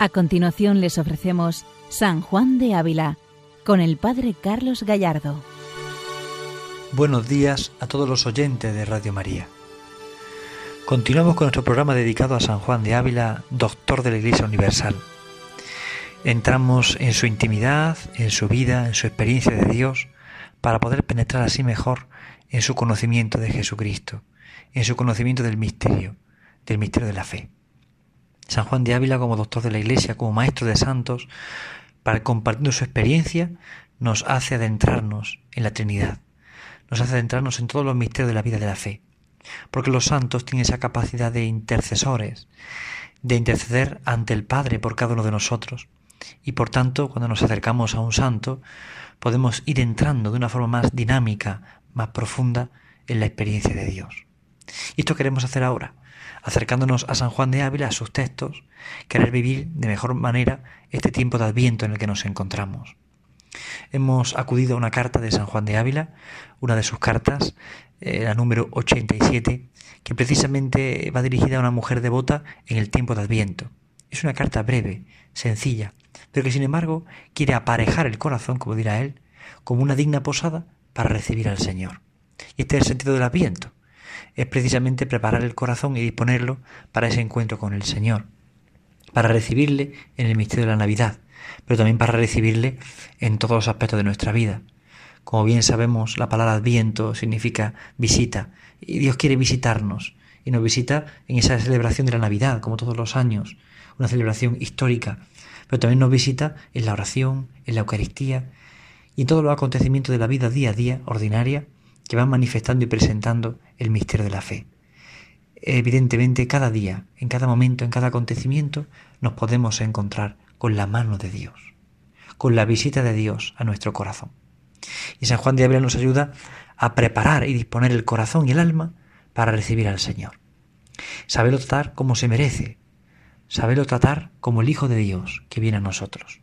A continuación les ofrecemos San Juan de Ávila con el Padre Carlos Gallardo. Buenos días a todos los oyentes de Radio María. Continuamos con nuestro programa dedicado a San Juan de Ávila, doctor de la Iglesia Universal. Entramos en su intimidad, en su vida, en su experiencia de Dios, para poder penetrar así mejor en su conocimiento de Jesucristo, en su conocimiento del misterio, del misterio de la fe. San Juan de Ávila como doctor de la Iglesia, como maestro de santos, para compartiendo su experiencia, nos hace adentrarnos en la Trinidad, nos hace adentrarnos en todos los misterios de la vida de la fe, porque los santos tienen esa capacidad de intercesores, de interceder ante el Padre por cada uno de nosotros, y por tanto, cuando nos acercamos a un santo, podemos ir entrando de una forma más dinámica, más profunda en la experiencia de Dios. Y esto queremos hacer ahora, acercándonos a San Juan de Ávila, a sus textos, querer vivir de mejor manera este tiempo de adviento en el que nos encontramos. Hemos acudido a una carta de San Juan de Ávila, una de sus cartas, eh, la número 87, que precisamente va dirigida a una mujer devota en el tiempo de Adviento. Es una carta breve, sencilla, pero que sin embargo quiere aparejar el corazón, como dirá él, como una digna posada para recibir al Señor. Y este es el sentido del Adviento es precisamente preparar el corazón y disponerlo para ese encuentro con el Señor, para recibirle en el misterio de la Navidad, pero también para recibirle en todos los aspectos de nuestra vida. Como bien sabemos, la palabra adviento significa visita, y Dios quiere visitarnos, y nos visita en esa celebración de la Navidad, como todos los años, una celebración histórica, pero también nos visita en la oración, en la Eucaristía, y en todos los acontecimientos de la vida día a día, ordinaria, que van manifestando y presentando el misterio de la fe. Evidentemente, cada día, en cada momento, en cada acontecimiento, nos podemos encontrar con la mano de Dios, con la visita de Dios a nuestro corazón. Y San Juan de Ávila nos ayuda a preparar y disponer el corazón y el alma para recibir al Señor. Saberlo tratar como se merece, saberlo tratar como el Hijo de Dios que viene a nosotros.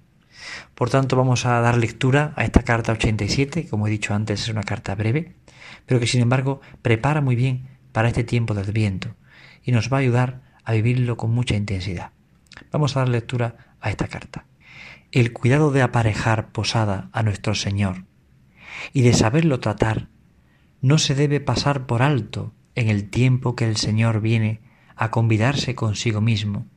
Por tanto, vamos a dar lectura a esta carta 87, como he dicho antes, es una carta breve, pero que sin embargo prepara muy bien para este tiempo de Adviento y nos va a ayudar a vivirlo con mucha intensidad. Vamos a dar lectura a esta carta. El cuidado de aparejar posada a nuestro Señor y de saberlo tratar no se debe pasar por alto en el tiempo que el Señor viene a convidarse consigo mismo,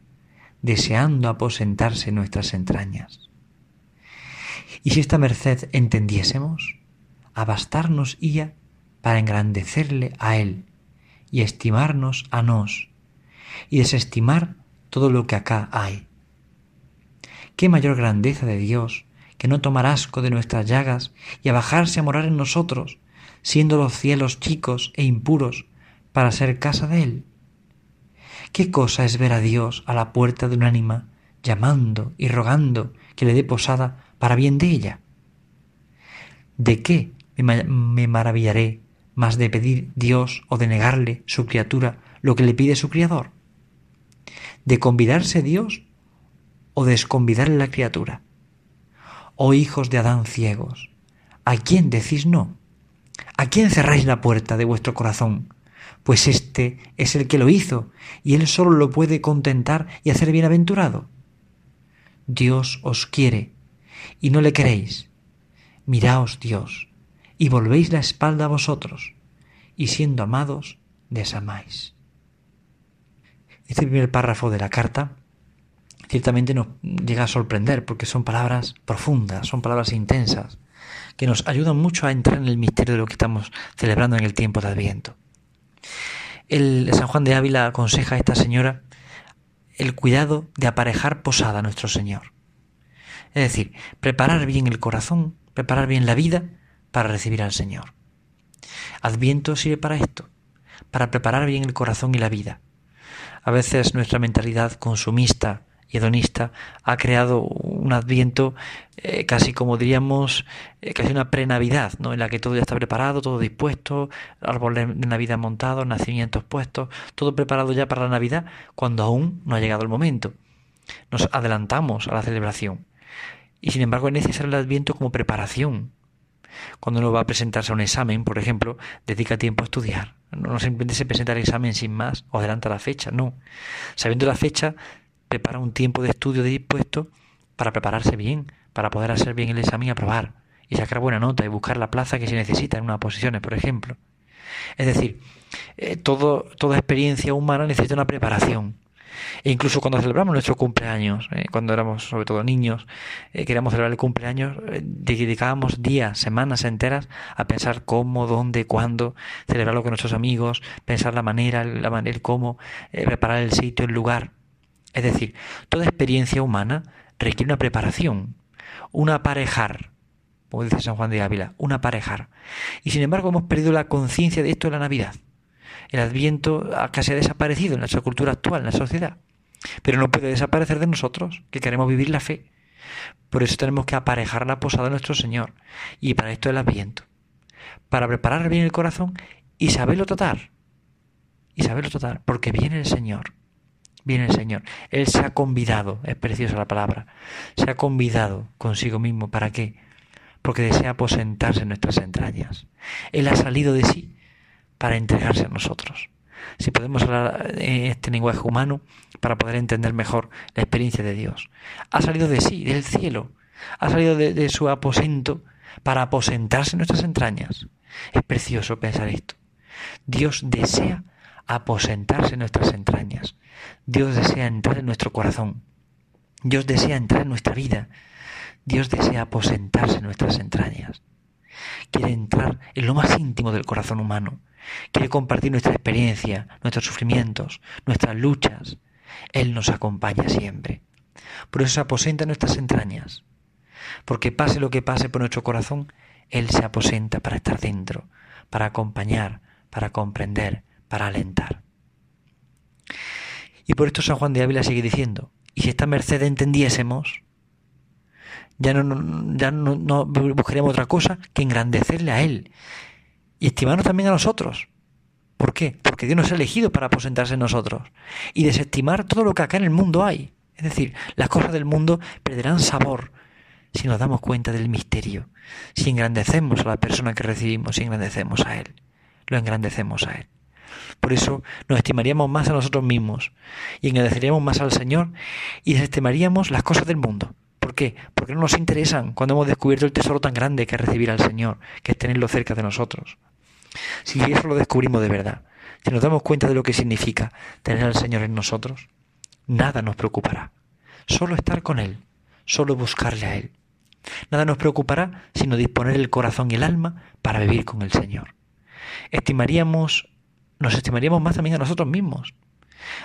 deseando aposentarse en nuestras entrañas. Y si esta merced entendiésemos, abastarnos ia para engrandecerle a Él y estimarnos a nos y desestimar todo lo que acá hay. Qué mayor grandeza de Dios que no tomar asco de nuestras llagas y a bajarse a morar en nosotros, siendo los cielos chicos e impuros, para ser casa de Él. ¿Qué cosa es ver a Dios a la puerta de un ánima, llamando y rogando que le dé posada para bien de ella? ¿De qué me maravillaré más de pedir Dios o de negarle su criatura lo que le pide su Criador? ¿De convidarse Dios o desconvidarle la criatura? Oh hijos de Adán ciegos, ¿a quién decís no? ¿A quién cerráis la puerta de vuestro corazón? Pues éste es el que lo hizo, y él solo lo puede contentar y hacer bienaventurado. Dios os quiere, y no le queréis. Miraos Dios, y volvéis la espalda a vosotros, y siendo amados, desamáis. Este primer párrafo de la carta ciertamente nos llega a sorprender porque son palabras profundas, son palabras intensas, que nos ayudan mucho a entrar en el misterio de lo que estamos celebrando en el tiempo de Adviento. El San Juan de Ávila aconseja a esta señora el cuidado de aparejar posada a nuestro Señor. Es decir, preparar bien el corazón, preparar bien la vida para recibir al Señor. Adviento sirve para esto, para preparar bien el corazón y la vida. A veces nuestra mentalidad consumista y hedonista ha creado un adviento eh, casi como diríamos, eh, casi una pre-Navidad, ¿no? en la que todo ya está preparado, todo dispuesto, árbol de Navidad montado, nacimientos puestos, todo preparado ya para la Navidad, cuando aún no ha llegado el momento. Nos adelantamos a la celebración. Y sin embargo es necesario el adviento como preparación, cuando uno va a presentarse a un examen, por ejemplo, dedica tiempo a estudiar. No simplemente se presenta al examen sin más o adelanta la fecha, no. Sabiendo la fecha, prepara un tiempo de estudio dispuesto para prepararse bien, para poder hacer bien el examen y aprobar, y sacar buena nota y buscar la plaza que se necesita en unas posiciones, por ejemplo. Es decir, eh, todo, toda experiencia humana necesita una preparación. E incluso cuando celebramos nuestro cumpleaños, eh, cuando éramos sobre todo niños, eh, queríamos celebrar el cumpleaños, dedicábamos días, semanas enteras a pensar cómo, dónde, cuándo celebrarlo con nuestros amigos, pensar la manera, la manera, el cómo, preparar el sitio, el lugar. Es decir, toda experiencia humana requiere una preparación, un aparejar, como dice San Juan de Ávila, un aparejar. Y sin embargo hemos perdido la conciencia de esto en la Navidad. El Adviento casi ha desaparecido en nuestra cultura actual, en la sociedad. Pero no puede desaparecer de nosotros, que queremos vivir la fe. Por eso tenemos que aparejar la posada de nuestro Señor. Y para esto el Adviento. Para preparar bien el corazón y saberlo tratar. Y saberlo tratar, porque viene el Señor viene el Señor. Él se ha convidado, es preciosa la palabra, se ha convidado consigo mismo. ¿Para qué? Porque desea aposentarse en nuestras entrañas. Él ha salido de sí para entregarse a nosotros. Si podemos hablar en este lenguaje humano para poder entender mejor la experiencia de Dios. Ha salido de sí, del cielo. Ha salido de, de su aposento para aposentarse en nuestras entrañas. Es precioso pensar esto. Dios desea aposentarse en nuestras entrañas. Dios desea entrar en nuestro corazón. Dios desea entrar en nuestra vida. Dios desea aposentarse en nuestras entrañas. Quiere entrar en lo más íntimo del corazón humano. Quiere compartir nuestra experiencia, nuestros sufrimientos, nuestras luchas. Él nos acompaña siempre. Por eso se aposenta en nuestras entrañas. Porque pase lo que pase por nuestro corazón, Él se aposenta para estar dentro, para acompañar, para comprender, para alentar. Y por esto San Juan de Ávila sigue diciendo, y si esta merced entendiésemos, ya no, ya no, buscaríamos otra cosa que engrandecerle a Él y estimarnos también a nosotros. ¿Por qué? Porque Dios nos ha elegido para aposentarse en nosotros y desestimar todo lo que acá en el mundo hay. Es decir, las cosas del mundo perderán sabor si nos damos cuenta del misterio, si engrandecemos a la persona que recibimos, si engrandecemos a Él, lo engrandecemos a Él. Por eso nos estimaríamos más a nosotros mismos y agradeceríamos más al Señor y desestimaríamos las cosas del mundo. ¿Por qué? Porque no nos interesan cuando hemos descubierto el tesoro tan grande que es recibir al Señor, que es tenerlo cerca de nosotros. Si eso lo descubrimos de verdad, si nos damos cuenta de lo que significa tener al Señor en nosotros, nada nos preocupará. Solo estar con Él, solo buscarle a Él. Nada nos preocupará sino disponer el corazón y el alma para vivir con el Señor. Estimaríamos nos estimaríamos más también a nosotros mismos.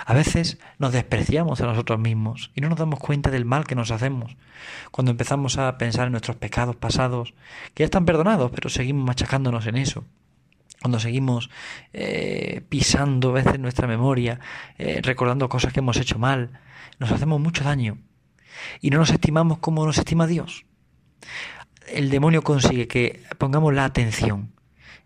A veces nos despreciamos a nosotros mismos y no nos damos cuenta del mal que nos hacemos cuando empezamos a pensar en nuestros pecados pasados, que ya están perdonados, pero seguimos machacándonos en eso. Cuando seguimos eh, pisando a veces nuestra memoria, eh, recordando cosas que hemos hecho mal, nos hacemos mucho daño y no nos estimamos como nos estima Dios. El demonio consigue que pongamos la atención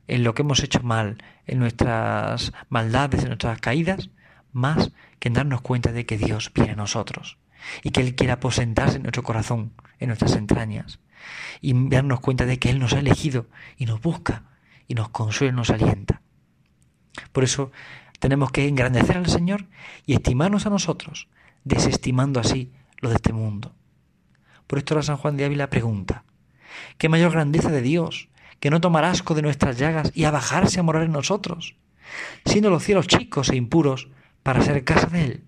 en lo que hemos hecho mal, en nuestras maldades, en nuestras caídas, más que en darnos cuenta de que Dios viene a nosotros y que Él quiere aposentarse en nuestro corazón, en nuestras entrañas, y darnos cuenta de que Él nos ha elegido y nos busca y nos consuela y nos alienta. Por eso tenemos que engrandecer al Señor y estimarnos a nosotros, desestimando así lo de este mundo. Por esto la San Juan de Ávila pregunta, ¿qué mayor grandeza de Dios que no tomar asco de nuestras llagas y a bajarse a morar en nosotros, siendo los cielos chicos e impuros para ser casa de Él.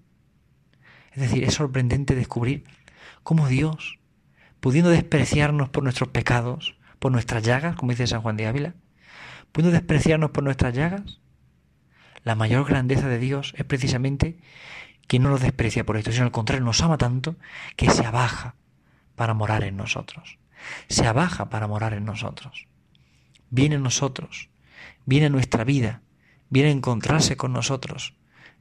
Es decir, es sorprendente descubrir cómo Dios, pudiendo despreciarnos por nuestros pecados, por nuestras llagas, como dice San Juan de Ávila, pudiendo despreciarnos por nuestras llagas, la mayor grandeza de Dios es precisamente que no nos desprecia por esto, sino al contrario, nos ama tanto que se abaja para morar en nosotros. Se abaja para morar en nosotros viene a nosotros, viene a nuestra vida, viene a encontrarse con nosotros,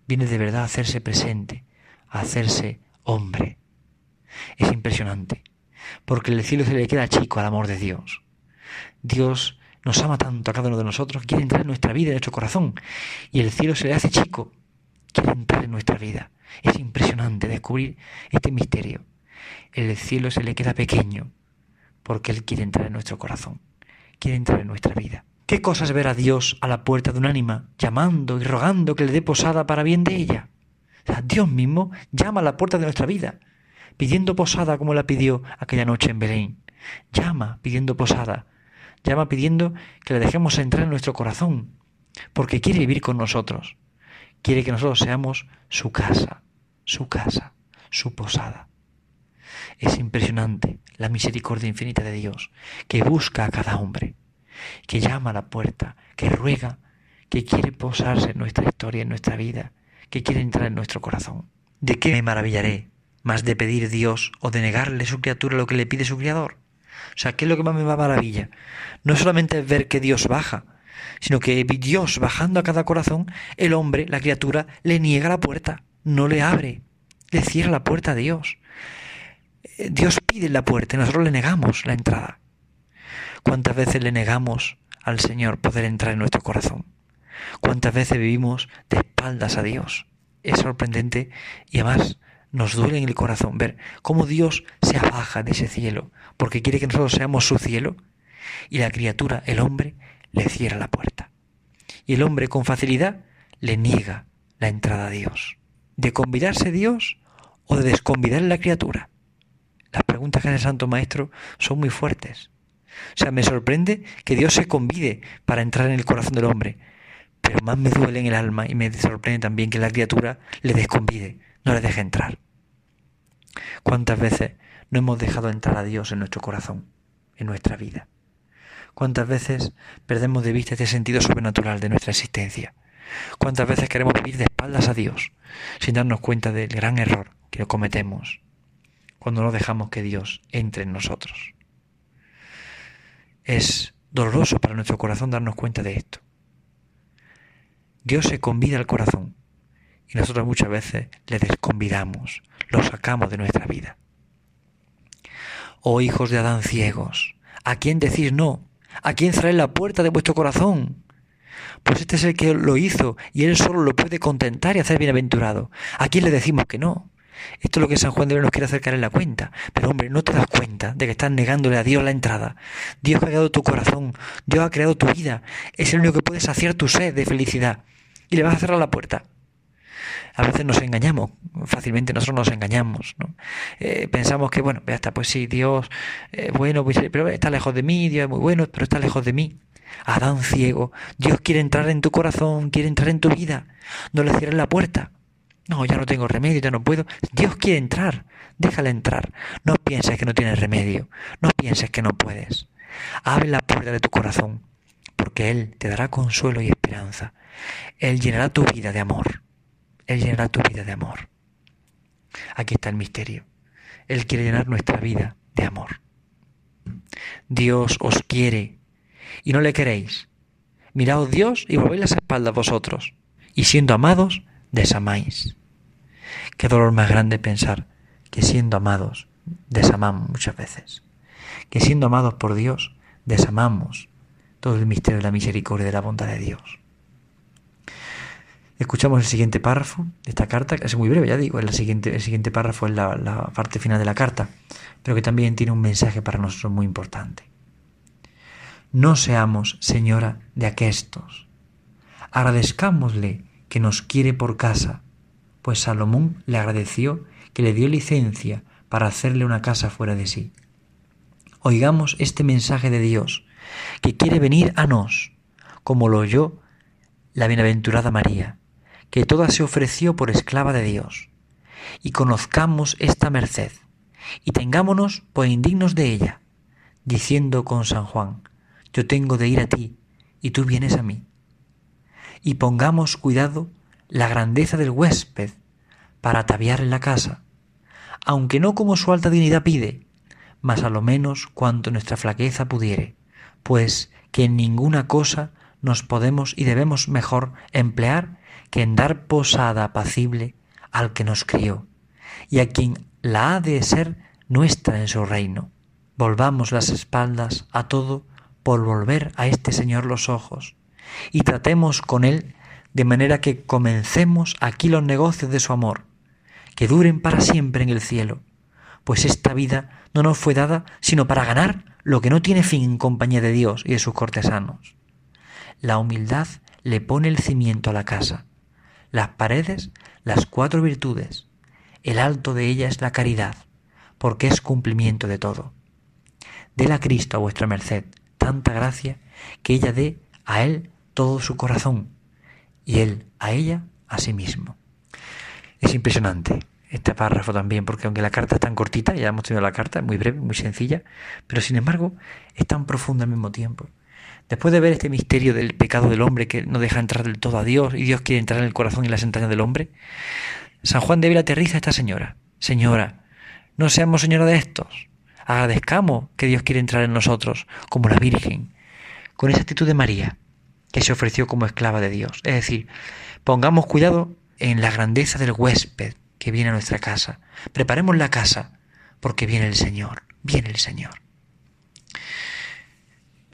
viene de verdad a hacerse presente, a hacerse hombre. Es impresionante, porque el cielo se le queda chico al amor de Dios. Dios nos ama tanto a cada uno de nosotros, quiere entrar en nuestra vida, en nuestro corazón, y el cielo se le hace chico, quiere entrar en nuestra vida. Es impresionante descubrir este misterio. El cielo se le queda pequeño, porque Él quiere entrar en nuestro corazón quiere entrar en nuestra vida. ¿Qué cosa es ver a Dios a la puerta de un ánima, llamando y rogando que le dé posada para bien de ella? Dios mismo llama a la puerta de nuestra vida, pidiendo posada como la pidió aquella noche en Belén. Llama pidiendo posada, llama pidiendo que le dejemos entrar en nuestro corazón, porque quiere vivir con nosotros. Quiere que nosotros seamos su casa, su casa, su posada. Es impresionante la misericordia infinita de Dios, que busca a cada hombre, que llama a la puerta, que ruega, que quiere posarse en nuestra historia, en nuestra vida, que quiere entrar en nuestro corazón. ¿De qué me maravillaré más de pedir Dios o de negarle a su criatura lo que le pide su criador? O sea, ¿qué es lo que más me va a maravilla? No solamente es ver que Dios baja, sino que Dios bajando a cada corazón, el hombre, la criatura, le niega la puerta, no le abre, le cierra la puerta a Dios. Eh, Dios pide la puerta y nosotros le negamos la entrada. ¿Cuántas veces le negamos al Señor poder entrar en nuestro corazón? ¿Cuántas veces vivimos de espaldas a Dios? Es sorprendente y además nos duele en el corazón ver cómo Dios se abaja de ese cielo porque quiere que nosotros seamos su cielo y la criatura, el hombre, le cierra la puerta. Y el hombre con facilidad le niega la entrada a Dios. ¿De convidarse Dios o de desconvidar la criatura? Las preguntas que hace el Santo Maestro son muy fuertes. O sea, me sorprende que Dios se convide para entrar en el corazón del hombre, pero más me duele en el alma y me sorprende también que la criatura le desconvide, no le deje entrar. ¿Cuántas veces no hemos dejado entrar a Dios en nuestro corazón, en nuestra vida? ¿Cuántas veces perdemos de vista este sentido sobrenatural de nuestra existencia? ¿Cuántas veces queremos vivir de espaldas a Dios sin darnos cuenta del gran error que cometemos cuando no dejamos que Dios entre en nosotros? Es doloroso para nuestro corazón darnos cuenta de esto. Dios se convida al corazón y nosotros muchas veces le desconvidamos, lo sacamos de nuestra vida. Oh hijos de Adán ciegos, ¿a quién decís no? ¿A quién cerráis la puerta de vuestro corazón? Pues este es el que lo hizo y él solo lo puede contentar y hacer bienaventurado. ¿A quién le decimos que no? Esto es lo que San Juan de Dios nos quiere acercar en la cuenta. Pero hombre, no te das cuenta de que estás negándole a Dios la entrada. Dios ha creado tu corazón, Dios ha creado tu vida. Es el único que puede saciar tu sed de felicidad. Y le vas a cerrar la puerta. A veces nos engañamos, fácilmente nosotros nos engañamos. ¿no? Eh, pensamos que, bueno, ya está, pues sí, Dios, eh, bueno, pues, pero está lejos de mí, Dios es muy bueno, pero está lejos de mí. Adán ciego, Dios quiere entrar en tu corazón, quiere entrar en tu vida. No le cierres la puerta. No, ya no tengo remedio, ya no puedo. Dios quiere entrar, déjale entrar. No pienses que no tienes remedio, no pienses que no puedes. Abre la puerta de tu corazón, porque Él te dará consuelo y esperanza. Él llenará tu vida de amor. Él llenará tu vida de amor. Aquí está el misterio. Él quiere llenar nuestra vida de amor. Dios os quiere y no le queréis. Miraos Dios y volvéis las espaldas vosotros, y siendo amados, desamáis. Qué dolor más grande pensar que siendo amados, desamamos muchas veces. Que siendo amados por Dios, desamamos todo el misterio de la misericordia y de la bondad de Dios. Escuchamos el siguiente párrafo de esta carta, que es muy breve, ya digo, el siguiente, el siguiente párrafo es la, la parte final de la carta, pero que también tiene un mensaje para nosotros muy importante. No seamos, señora, de aquestos. Agradezcámosle que nos quiere por casa, pues Salomón le agradeció que le dio licencia para hacerle una casa fuera de sí. Oigamos este mensaje de Dios, que quiere venir a nos, como lo oyó la bienaventurada María, que toda se ofreció por esclava de Dios, y conozcamos esta merced, y tengámonos por indignos de ella, diciendo con San Juan, yo tengo de ir a ti, y tú vienes a mí. Y pongamos cuidado la grandeza del huésped para ataviar en la casa, aunque no como su alta dignidad pide, mas a lo menos cuanto nuestra flaqueza pudiere, pues que en ninguna cosa nos podemos y debemos mejor emplear que en dar posada apacible al que nos crió y a quien la ha de ser nuestra en su reino. Volvamos las espaldas a todo por volver a este Señor los ojos y tratemos con Él de manera que comencemos aquí los negocios de su amor, que duren para siempre en el cielo, pues esta vida no nos fue dada sino para ganar lo que no tiene fin en compañía de Dios y de sus cortesanos. La humildad le pone el cimiento a la casa, las paredes las cuatro virtudes. El alto de ella es la caridad, porque es cumplimiento de todo. Dele a Cristo a vuestra merced tanta gracia que ella dé a Él todo su corazón y Él a ella a sí mismo. Es impresionante este párrafo también, porque aunque la carta es tan cortita, ya hemos tenido la carta, es muy breve, muy sencilla, pero sin embargo es tan profunda al mismo tiempo. Después de ver este misterio del pecado del hombre que no deja entrar del todo a Dios y Dios quiere entrar en el corazón y las entrañas del hombre, San Juan de Ávila aterriza a esta señora. Señora, no seamos señora de estos. Agradezcamos que Dios quiere entrar en nosotros, como la Virgen, con esa actitud de María, que se ofreció como esclava de Dios. Es decir, pongamos cuidado en la grandeza del huésped que viene a nuestra casa. Preparemos la casa, porque viene el Señor, viene el Señor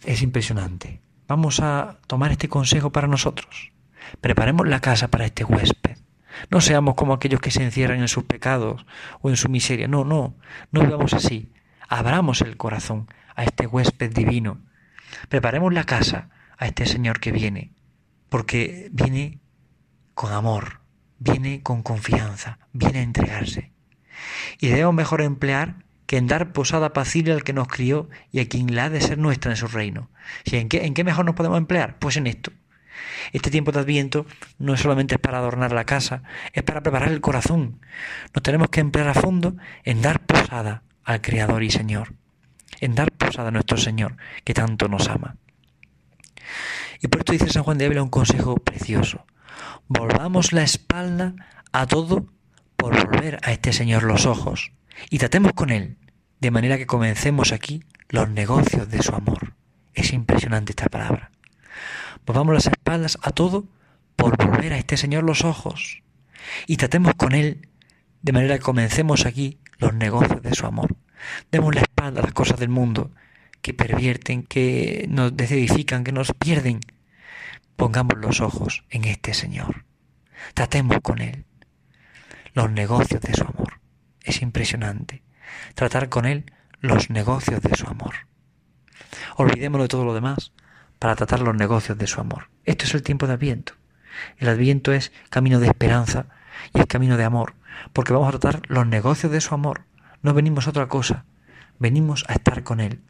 es impresionante. Vamos a tomar este consejo para nosotros. Preparemos la casa para este huésped. No seamos como aquellos que se encierran en sus pecados o en su miseria. No, no, no vivamos así. Abramos el corazón a este huésped divino. Preparemos la casa a este Señor que viene, porque viene con amor, viene con confianza, viene a entregarse. Y debemos mejor emplear que en dar posada pacile al que nos crió y a quien la ha de ser nuestra en su reino. ¿en, qué, ¿En qué mejor nos podemos emplear? Pues en esto. Este tiempo de Adviento no es solamente para adornar la casa, es para preparar el corazón. Nos tenemos que emplear a fondo en dar posada al Creador y Señor, en dar posada a nuestro Señor, que tanto nos ama. Y por esto dice San Juan de Ávila un consejo precioso. Volvamos la espalda a todo por volver a este Señor los ojos y tratemos con Él, de manera que comencemos aquí los negocios de su amor. Es impresionante esta palabra. Volvamos las espaldas a todo por volver a este Señor los ojos y tratemos con Él de manera que comencemos aquí los negocios de su amor. Demos la espalda a las cosas del mundo que pervierten, que nos desedifican, que nos pierden. Pongamos los ojos en este Señor. Tratemos con Él los negocios de su amor. Es impresionante. Tratar con Él los negocios de su amor. Olvidémonos de todo lo demás para tratar los negocios de su amor. Esto es el tiempo de Adviento. El Adviento es camino de esperanza y es camino de amor, porque vamos a tratar los negocios de su amor. No venimos a otra cosa, venimos a estar con Él,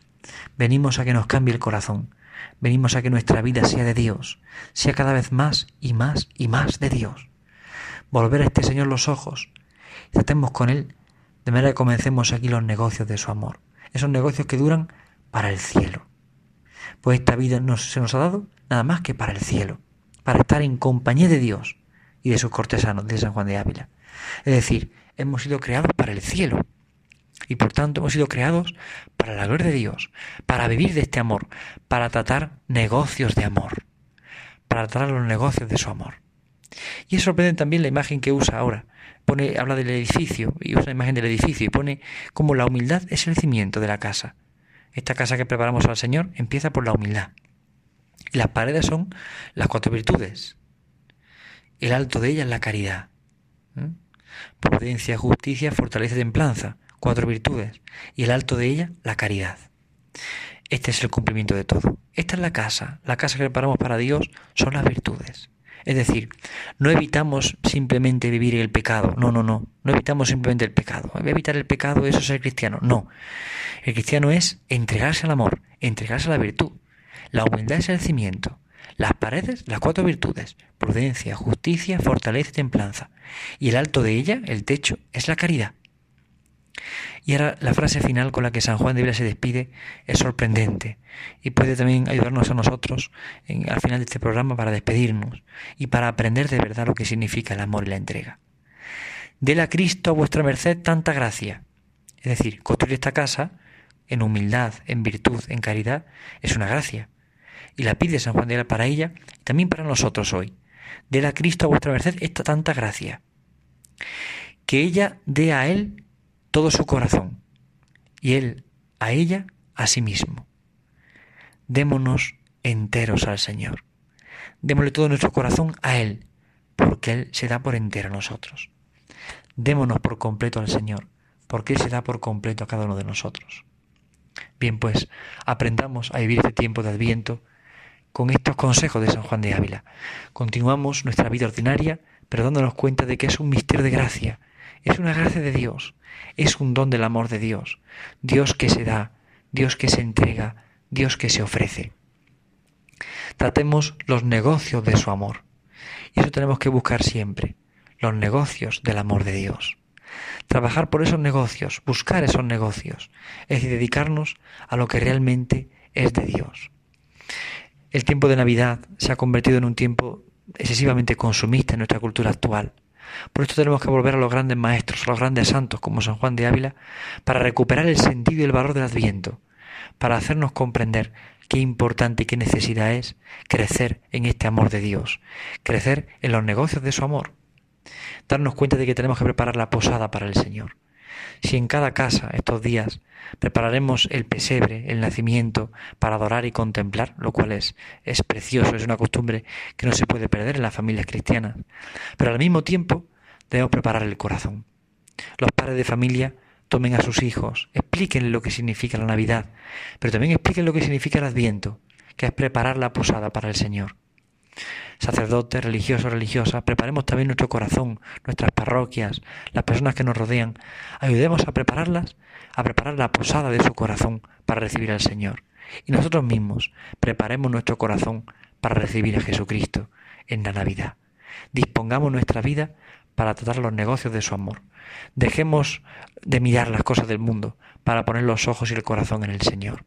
venimos a que nos cambie el corazón, venimos a que nuestra vida sea de Dios, sea cada vez más y más y más de Dios. Volver a este Señor los ojos, tratemos con Él de manera que comencemos aquí los negocios de su amor, esos negocios que duran para el cielo. Pues esta vida no se nos ha dado nada más que para el cielo, para estar en compañía de Dios y de sus cortesanos, de San Juan de Ávila. Es decir, hemos sido creados para el cielo y por tanto hemos sido creados para la gloria de Dios, para vivir de este amor, para tratar negocios de amor, para tratar los negocios de su amor. Y es sorprendente también la imagen que usa ahora pone, habla del edificio y usa la imagen del edificio y pone como la humildad es el cimiento de la casa. Esta casa que preparamos al Señor empieza por la humildad. Las paredes son las cuatro virtudes. El alto de ellas es la caridad. Prudencia, justicia, fortaleza y templanza. Cuatro virtudes. Y el alto de ella, la caridad. Este es el cumplimiento de todo. Esta es la casa. La casa que preparamos para Dios son las virtudes. Es decir, no evitamos simplemente vivir el pecado, no, no, no, no evitamos simplemente el pecado. Evitar el pecado, eso es ser cristiano, no. El cristiano es entregarse al amor, entregarse a la virtud. La humildad es el cimiento. Las paredes, las cuatro virtudes, prudencia, justicia, fortaleza y templanza. Y el alto de ella, el techo, es la caridad. Y ahora la frase final con la que San Juan de Vila se despide es sorprendente y puede también ayudarnos a nosotros al final de este programa para despedirnos y para aprender de verdad lo que significa el amor y la entrega. Dele a Cristo a vuestra merced tanta gracia. Es decir, construir esta casa en humildad, en virtud, en caridad, es una gracia. Y la pide San Juan de Vila para ella y también para nosotros hoy. Dele a Cristo a vuestra merced esta tanta gracia. Que ella dé a Él todo su corazón y Él a ella a sí mismo. Démonos enteros al Señor. Démosle todo nuestro corazón a Él, porque Él se da por entero a nosotros. Démonos por completo al Señor, porque Él se da por completo a cada uno de nosotros. Bien, pues aprendamos a vivir este tiempo de Adviento con estos consejos de San Juan de Ávila. Continuamos nuestra vida ordinaria pero dándonos cuenta de que es un misterio de gracia, es una gracia de Dios, es un don del amor de Dios, Dios que se da, Dios que se entrega, Dios que se ofrece. Tratemos los negocios de su amor. Y eso tenemos que buscar siempre, los negocios del amor de Dios. Trabajar por esos negocios, buscar esos negocios, es decir, dedicarnos a lo que realmente es de Dios. El tiempo de Navidad se ha convertido en un tiempo excesivamente consumista en nuestra cultura actual. Por esto tenemos que volver a los grandes maestros, a los grandes santos como San Juan de Ávila, para recuperar el sentido y el valor del Adviento, para hacernos comprender qué importante y qué necesidad es crecer en este amor de Dios, crecer en los negocios de su amor, darnos cuenta de que tenemos que preparar la posada para el Señor. Si en cada casa estos días prepararemos el pesebre, el nacimiento, para adorar y contemplar, lo cual es, es precioso, es una costumbre que no se puede perder en las familias cristianas, pero al mismo tiempo debemos preparar el corazón. Los padres de familia tomen a sus hijos, explíquenle lo que significa la Navidad, pero también expliquen lo que significa el Adviento, que es preparar la posada para el Señor. Sacerdotes, religiosos, religiosas, preparemos también nuestro corazón, nuestras parroquias, las personas que nos rodean, ayudemos a prepararlas, a preparar la posada de su corazón para recibir al Señor. Y nosotros mismos preparemos nuestro corazón para recibir a Jesucristo en la Navidad. Dispongamos nuestra vida para tratar los negocios de su amor. Dejemos de mirar las cosas del mundo para poner los ojos y el corazón en el Señor.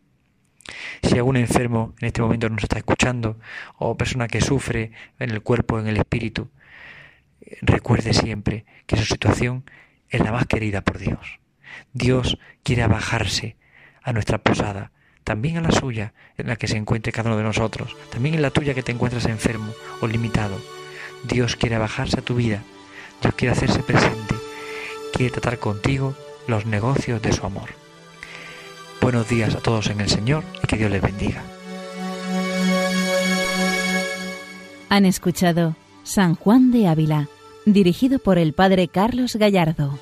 Si algún enfermo en este momento nos está escuchando o persona que sufre en el cuerpo, en el espíritu, recuerde siempre que su situación es la más querida por Dios. Dios quiere abajarse a nuestra posada, también a la suya, en la que se encuentre cada uno de nosotros, también en la tuya que te encuentras enfermo o limitado. Dios quiere bajarse a tu vida Dios quiere hacerse presente, quiere tratar contigo los negocios de su amor. Buenos días a todos en el Señor y que Dios les bendiga. Han escuchado San Juan de Ávila, dirigido por el Padre Carlos Gallardo.